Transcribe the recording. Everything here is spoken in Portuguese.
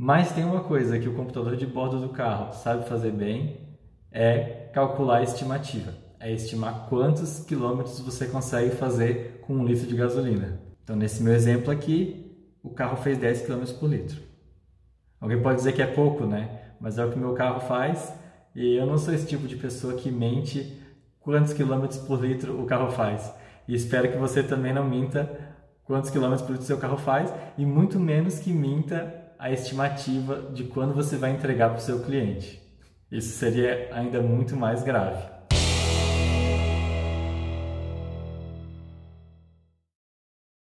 Mas tem uma coisa que o computador de bordo do carro sabe fazer bem, é calcular a estimativa. É estimar quantos quilômetros você consegue fazer com um litro de gasolina. Então, nesse meu exemplo aqui, o carro fez 10 km por litro. Alguém pode dizer que é pouco, né? Mas é o que meu carro faz e eu não sou esse tipo de pessoa que mente quantos quilômetros por litro o carro faz. E espero que você também não minta quantos quilômetros por litro seu carro faz e muito menos que minta a estimativa de quando você vai entregar para o seu cliente. Isso seria ainda muito mais grave.